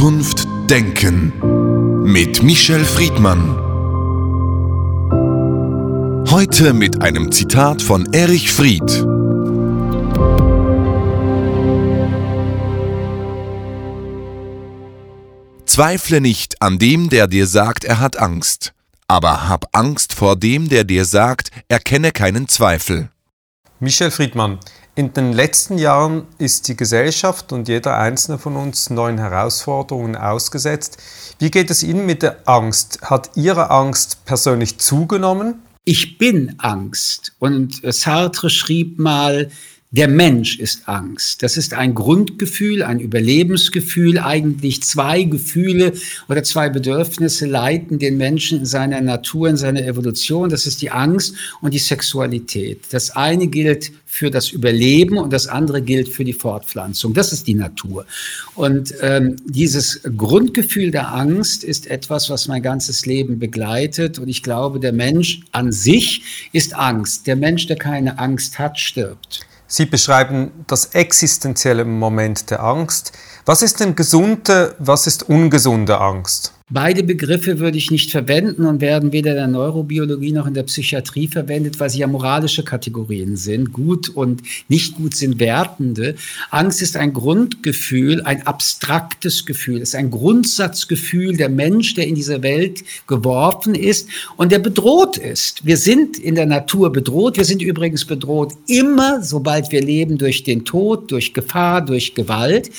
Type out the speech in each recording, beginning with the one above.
Zukunft denken mit Michel Friedmann. Heute mit einem Zitat von Erich Fried. Zweifle nicht an dem, der dir sagt, er hat Angst, aber hab Angst vor dem, der dir sagt, er kenne keinen Zweifel. Michel Friedmann, in den letzten Jahren ist die Gesellschaft und jeder einzelne von uns neuen Herausforderungen ausgesetzt. Wie geht es Ihnen mit der Angst? Hat Ihre Angst persönlich zugenommen? Ich bin Angst. Und Sartre schrieb mal, der Mensch ist Angst. Das ist ein Grundgefühl, ein Überlebensgefühl. Eigentlich zwei Gefühle oder zwei Bedürfnisse leiten den Menschen in seiner Natur, in seiner Evolution. Das ist die Angst und die Sexualität. Das eine gilt für das Überleben und das andere gilt für die Fortpflanzung. Das ist die Natur. Und ähm, dieses Grundgefühl der Angst ist etwas, was mein ganzes Leben begleitet. Und ich glaube, der Mensch an sich ist Angst. Der Mensch, der keine Angst hat, stirbt. Sie beschreiben das existenzielle Moment der Angst. Was ist denn gesunde, was ist ungesunde Angst? Beide Begriffe würde ich nicht verwenden und werden weder in der Neurobiologie noch in der Psychiatrie verwendet, weil sie ja moralische Kategorien sind. Gut und nicht gut sind wertende. Angst ist ein Grundgefühl, ein abstraktes Gefühl, ist ein Grundsatzgefühl der Mensch, der in diese Welt geworfen ist und der bedroht ist. Wir sind in der Natur bedroht. Wir sind übrigens bedroht immer, sobald wir leben, durch den Tod, durch Gefahr, durch Gewalt.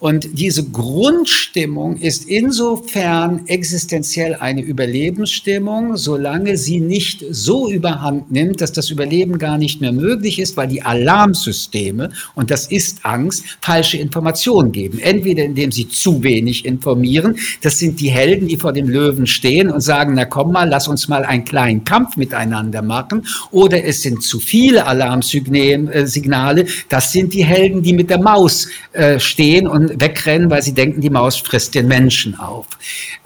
Und diese Grundstimmung ist insofern existenziell eine Überlebensstimmung, solange sie nicht so überhand nimmt, dass das Überleben gar nicht mehr möglich ist, weil die Alarmsysteme, und das ist Angst, falsche Informationen geben. Entweder indem sie zu wenig informieren, das sind die Helden, die vor dem Löwen stehen und sagen, na komm mal, lass uns mal einen kleinen Kampf miteinander machen, oder es sind zu viele Alarmsignale, das sind die Helden, die mit der Maus äh, stehen und wegrennen, weil sie denken, die Maus frisst den Menschen auf.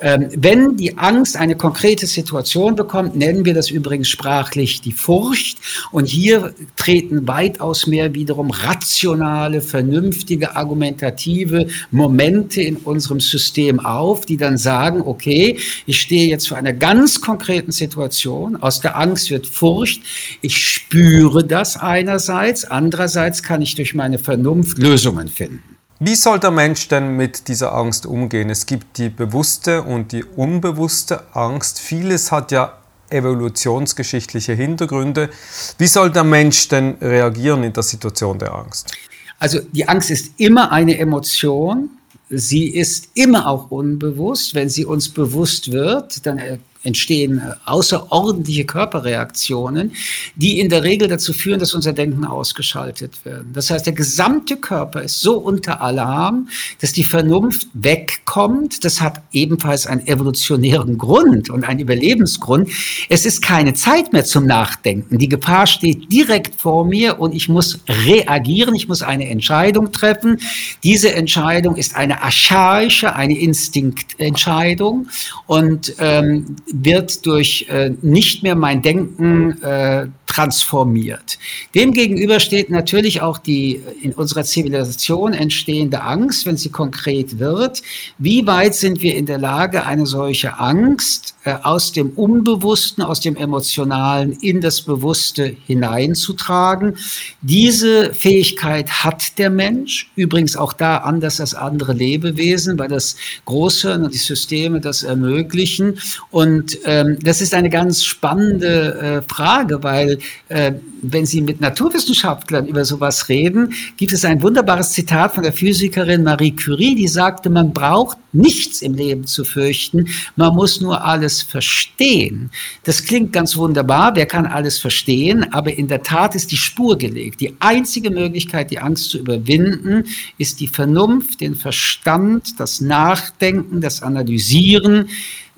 Ähm, wenn die Angst eine konkrete Situation bekommt, nennen wir das übrigens sprachlich die Furcht. Und hier treten weitaus mehr wiederum rationale, vernünftige, argumentative Momente in unserem System auf, die dann sagen, okay, ich stehe jetzt vor einer ganz konkreten Situation. Aus der Angst wird Furcht. Ich spüre das einerseits. Andererseits kann ich durch meine Vernunft Lösungen finden. Wie soll der Mensch denn mit dieser Angst umgehen? Es gibt die bewusste und die unbewusste Angst. Vieles hat ja evolutionsgeschichtliche Hintergründe. Wie soll der Mensch denn reagieren in der Situation der Angst? Also die Angst ist immer eine Emotion. Sie ist immer auch unbewusst. Wenn sie uns bewusst wird, dann entstehen äh, außerordentliche Körperreaktionen, die in der Regel dazu führen, dass unser Denken ausgeschaltet wird. Das heißt, der gesamte Körper ist so unter Alarm, dass die Vernunft wegkommt. Das hat ebenfalls einen evolutionären Grund und einen Überlebensgrund. Es ist keine Zeit mehr zum Nachdenken. Die Gefahr steht direkt vor mir und ich muss reagieren. Ich muss eine Entscheidung treffen. Diese Entscheidung ist eine archaische, eine Instinktentscheidung und ähm, wird durch äh, nicht mehr mein Denken äh, transformiert. Demgegenüber steht natürlich auch die in unserer Zivilisation entstehende Angst, wenn sie konkret wird. Wie weit sind wir in der Lage, eine solche Angst äh, aus dem Unbewussten, aus dem Emotionalen in das Bewusste hineinzutragen? Diese Fähigkeit hat der Mensch, übrigens auch da anders als andere Lebewesen, weil das Großhirn und die Systeme das ermöglichen. Und ähm, das ist eine ganz spannende äh, Frage, weil äh, wenn Sie mit Naturwissenschaftlern über sowas reden, gibt es ein wunderbares Zitat von der Physikerin Marie Curie, die sagte, man braucht nichts im Leben zu fürchten, man muss nur alles verstehen. Das klingt ganz wunderbar, wer kann alles verstehen, aber in der Tat ist die Spur gelegt. Die einzige Möglichkeit, die Angst zu überwinden, ist die Vernunft, den Verstand, das Nachdenken, das Analysieren,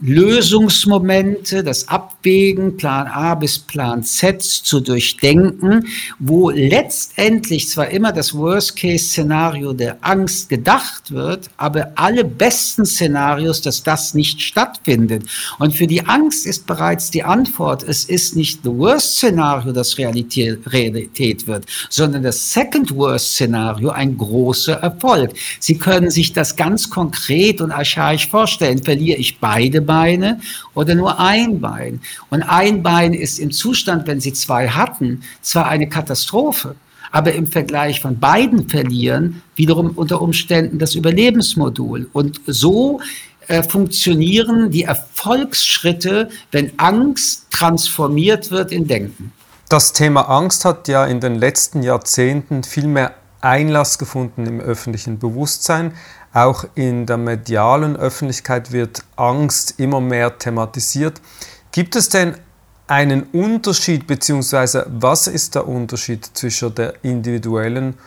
Lösungsmomente, das Ab abwägen, Plan A bis Plan Z zu durchdenken, wo letztendlich zwar immer das Worst-Case-Szenario der Angst gedacht wird, aber alle besten Szenarios, dass das nicht stattfindet. Und für die Angst ist bereits die Antwort, es ist nicht the Worst-Szenario, das Realität, Realität wird, sondern das Second-Worst-Szenario ein großer Erfolg. Sie können sich das ganz konkret und archaisch vorstellen. Verliere ich beide Beine oder nur ein Bein? Und ein Bein ist im Zustand, wenn Sie zwei hatten, zwar eine Katastrophe, aber im Vergleich von beiden verlieren wiederum unter Umständen das Überlebensmodul. Und so äh, funktionieren die Erfolgsschritte, wenn Angst transformiert wird in Denken. Das Thema Angst hat ja in den letzten Jahrzehnten viel mehr Einlass gefunden im öffentlichen Bewusstsein. Auch in der medialen Öffentlichkeit wird Angst immer mehr thematisiert. Gibt es denn einen Unterschied, beziehungsweise was ist der Unterschied zwischen der individuellen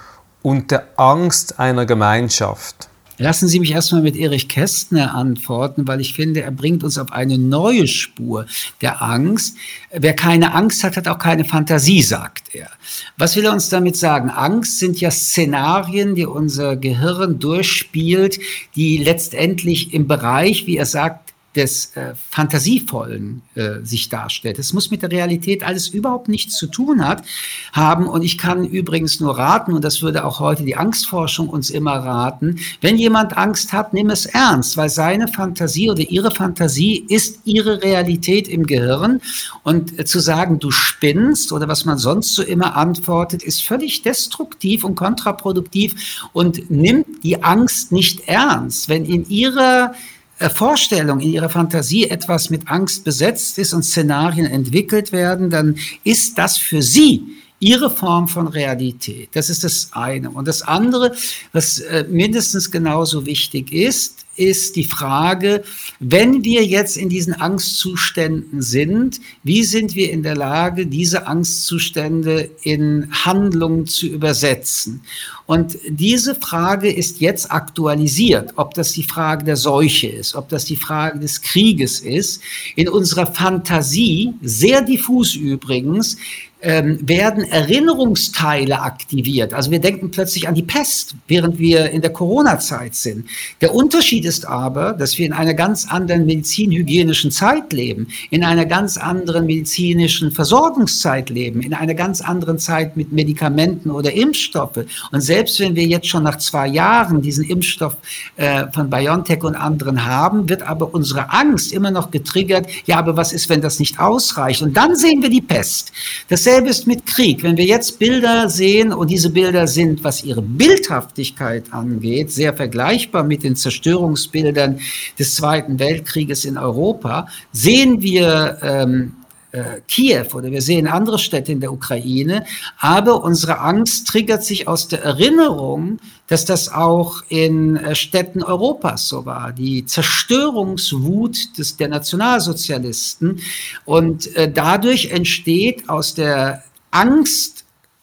und der Angst einer Gemeinschaft? Lassen Sie mich erstmal mit Erich Kästner antworten, weil ich finde, er bringt uns auf eine neue Spur der Angst. Wer keine Angst hat, hat auch keine Fantasie, sagt er. Was will er uns damit sagen? Angst sind ja Szenarien, die unser Gehirn durchspielt, die letztendlich im Bereich, wie er sagt, des äh, Fantasievollen äh, sich darstellt. Es muss mit der Realität alles überhaupt nichts zu tun hat, haben. Und ich kann übrigens nur raten, und das würde auch heute die Angstforschung uns immer raten, wenn jemand Angst hat, nimm es ernst, weil seine Fantasie oder ihre Fantasie ist ihre Realität im Gehirn. Und äh, zu sagen, du spinnst oder was man sonst so immer antwortet, ist völlig destruktiv und kontraproduktiv und nimmt die Angst nicht ernst. Wenn in ihrer Vorstellung, in ihrer Fantasie etwas mit Angst besetzt ist und Szenarien entwickelt werden, dann ist das für sie ihre Form von Realität. Das ist das eine. Und das andere, was äh, mindestens genauso wichtig ist, ist die Frage, wenn wir jetzt in diesen Angstzuständen sind, wie sind wir in der Lage, diese Angstzustände in Handlungen zu übersetzen? Und diese Frage ist jetzt aktualisiert, ob das die Frage der Seuche ist, ob das die Frage des Krieges ist. In unserer Fantasie, sehr diffus übrigens, ähm, werden Erinnerungsteile aktiviert. Also wir denken plötzlich an die Pest, während wir in der Corona-Zeit sind. Der Unterschied ist aber, dass wir in einer ganz anderen medizinhygienischen Zeit leben, in einer ganz anderen medizinischen Versorgungszeit leben, in einer ganz anderen Zeit mit Medikamenten oder Impfstoffe. Und selbst wenn wir jetzt schon nach zwei Jahren diesen Impfstoff äh, von BioNTech und anderen haben, wird aber unsere Angst immer noch getriggert. Ja, aber was ist, wenn das nicht ausreicht? Und dann sehen wir die Pest. Dasselbe ist mit Krieg. Wenn wir jetzt Bilder sehen und diese Bilder sind, was ihre Bildhaftigkeit angeht, sehr vergleichbar mit den Zerstörungsbildern des Zweiten Weltkrieges in Europa, sehen wir ähm, äh, Kiew oder wir sehen andere Städte in der Ukraine, aber unsere Angst triggert sich aus der Erinnerung, dass das auch in äh, Städten Europas so war. Die Zerstörungswut des, der Nationalsozialisten und äh, dadurch entsteht aus der Angst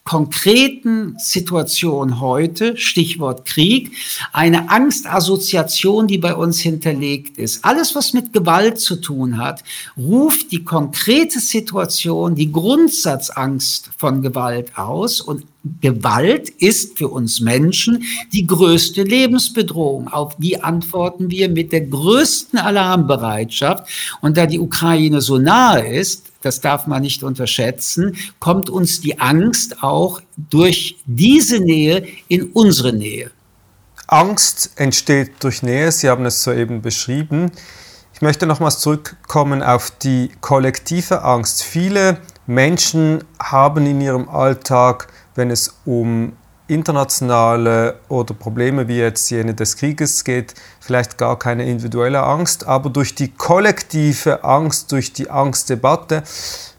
konkreten Situation heute, Stichwort Krieg, eine Angstassoziation, die bei uns hinterlegt ist. Alles, was mit Gewalt zu tun hat, ruft die konkrete Situation, die Grundsatzangst von Gewalt aus und Gewalt ist für uns Menschen die größte Lebensbedrohung. Auf die antworten wir mit der größten Alarmbereitschaft. Und da die Ukraine so nahe ist, das darf man nicht unterschätzen, kommt uns die Angst auch durch diese Nähe in unsere Nähe. Angst entsteht durch Nähe, Sie haben es soeben beschrieben. Ich möchte nochmals zurückkommen auf die kollektive Angst. Viele Menschen haben in ihrem Alltag, wenn es um internationale oder Probleme wie jetzt jene des Krieges geht, vielleicht gar keine individuelle Angst, aber durch die kollektive Angst, durch die Angstdebatte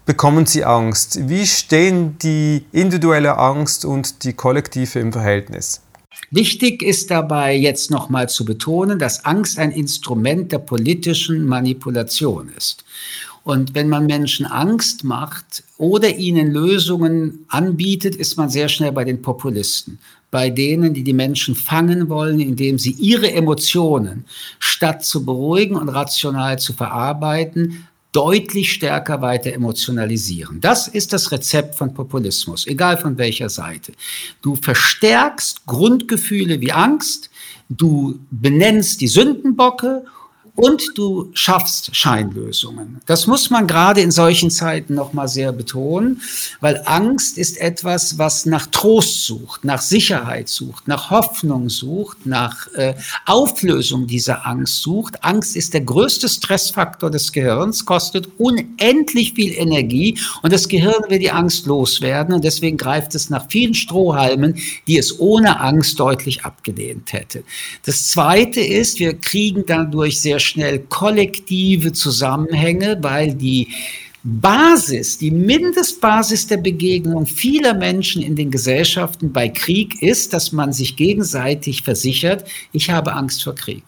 bekommen sie Angst. Wie stehen die individuelle Angst und die kollektive im Verhältnis? Wichtig ist dabei jetzt nochmal zu betonen, dass Angst ein Instrument der politischen Manipulation ist. Und wenn man Menschen Angst macht oder ihnen Lösungen anbietet, ist man sehr schnell bei den Populisten. Bei denen, die die Menschen fangen wollen, indem sie ihre Emotionen, statt zu beruhigen und rational zu verarbeiten, deutlich stärker weiter emotionalisieren. Das ist das Rezept von Populismus, egal von welcher Seite. Du verstärkst Grundgefühle wie Angst, du benennst die Sündenbocke und du schaffst Scheinlösungen. Das muss man gerade in solchen Zeiten noch mal sehr betonen, weil Angst ist etwas, was nach Trost sucht, nach Sicherheit sucht, nach Hoffnung sucht, nach äh, Auflösung dieser Angst sucht. Angst ist der größte Stressfaktor des Gehirns, kostet unendlich viel Energie und das Gehirn will die Angst loswerden und deswegen greift es nach vielen Strohhalmen, die es ohne Angst deutlich abgelehnt hätte. Das zweite ist, wir kriegen dadurch sehr schnell kollektive Zusammenhänge, weil die Basis, die Mindestbasis der Begegnung vieler Menschen in den Gesellschaften bei Krieg ist, dass man sich gegenseitig versichert, ich habe Angst vor Krieg.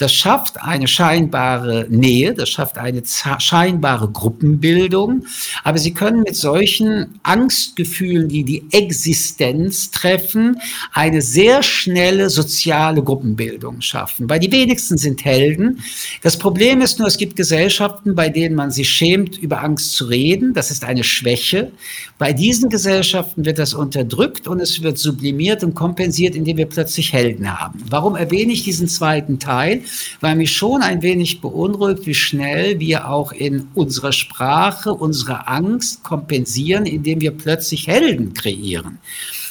Das schafft eine scheinbare Nähe, das schafft eine scheinbare Gruppenbildung. Aber Sie können mit solchen Angstgefühlen, die die Existenz treffen, eine sehr schnelle soziale Gruppenbildung schaffen. Weil die wenigsten sind Helden. Das Problem ist nur, es gibt Gesellschaften, bei denen man sich schämt, über Angst zu reden. Das ist eine Schwäche. Bei diesen Gesellschaften wird das unterdrückt und es wird sublimiert und kompensiert, indem wir plötzlich Helden haben. Warum erwähne ich diesen zweiten Teil? Weil mich schon ein wenig beunruhigt, wie schnell wir auch in unserer Sprache unsere Angst kompensieren, indem wir plötzlich Helden kreieren.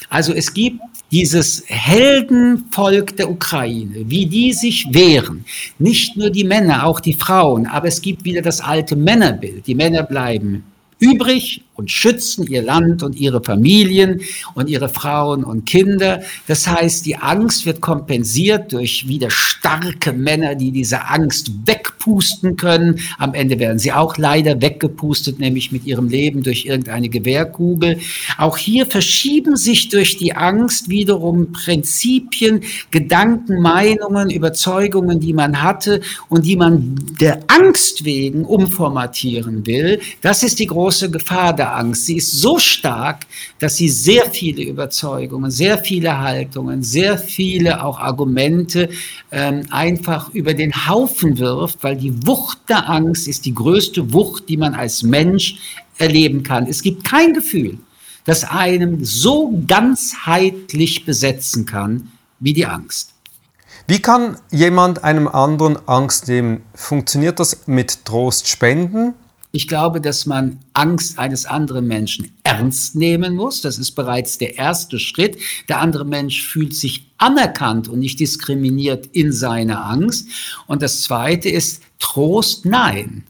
Also es gibt dieses Heldenvolk der Ukraine, wie die sich wehren. Nicht nur die Männer, auch die Frauen, aber es gibt wieder das alte Männerbild. Die Männer bleiben übrig und schützen ihr Land und ihre Familien und ihre Frauen und Kinder. Das heißt, die Angst wird kompensiert durch wieder starke Männer, die diese Angst wegpusten können. Am Ende werden sie auch leider weggepustet, nämlich mit ihrem Leben durch irgendeine Gewehrkugel. Auch hier verschieben sich durch die Angst wiederum Prinzipien, Gedanken, Meinungen, Überzeugungen, die man hatte und die man der Angst wegen umformatieren will. Das ist die große Gefahr Angst. Sie ist so stark, dass sie sehr viele Überzeugungen, sehr viele Haltungen, sehr viele auch Argumente ähm, einfach über den Haufen wirft, weil die Wucht der Angst ist die größte Wucht, die man als Mensch erleben kann. Es gibt kein Gefühl, das einem so ganzheitlich besetzen kann wie die Angst. Wie kann jemand einem anderen Angst nehmen? Funktioniert das mit Trost spenden? Ich glaube, dass man Angst eines anderen Menschen ernst nehmen muss. Das ist bereits der erste Schritt. Der andere Mensch fühlt sich anerkannt und nicht diskriminiert in seiner Angst. Und das zweite ist Trost, nein.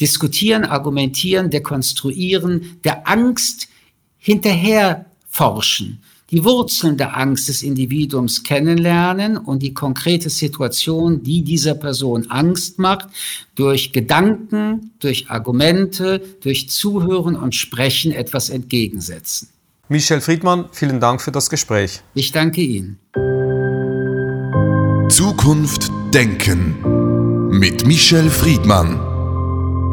Diskutieren, argumentieren, dekonstruieren, der Angst hinterher forschen die Wurzeln der Angst des Individuums kennenlernen und die konkrete Situation, die dieser Person Angst macht, durch Gedanken, durch Argumente, durch Zuhören und Sprechen etwas entgegensetzen. Michel Friedmann, vielen Dank für das Gespräch. Ich danke Ihnen. Zukunft Denken mit Michel Friedmann.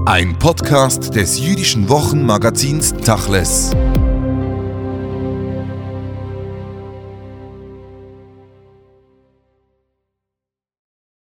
Ein Podcast des jüdischen Wochenmagazins Tachles.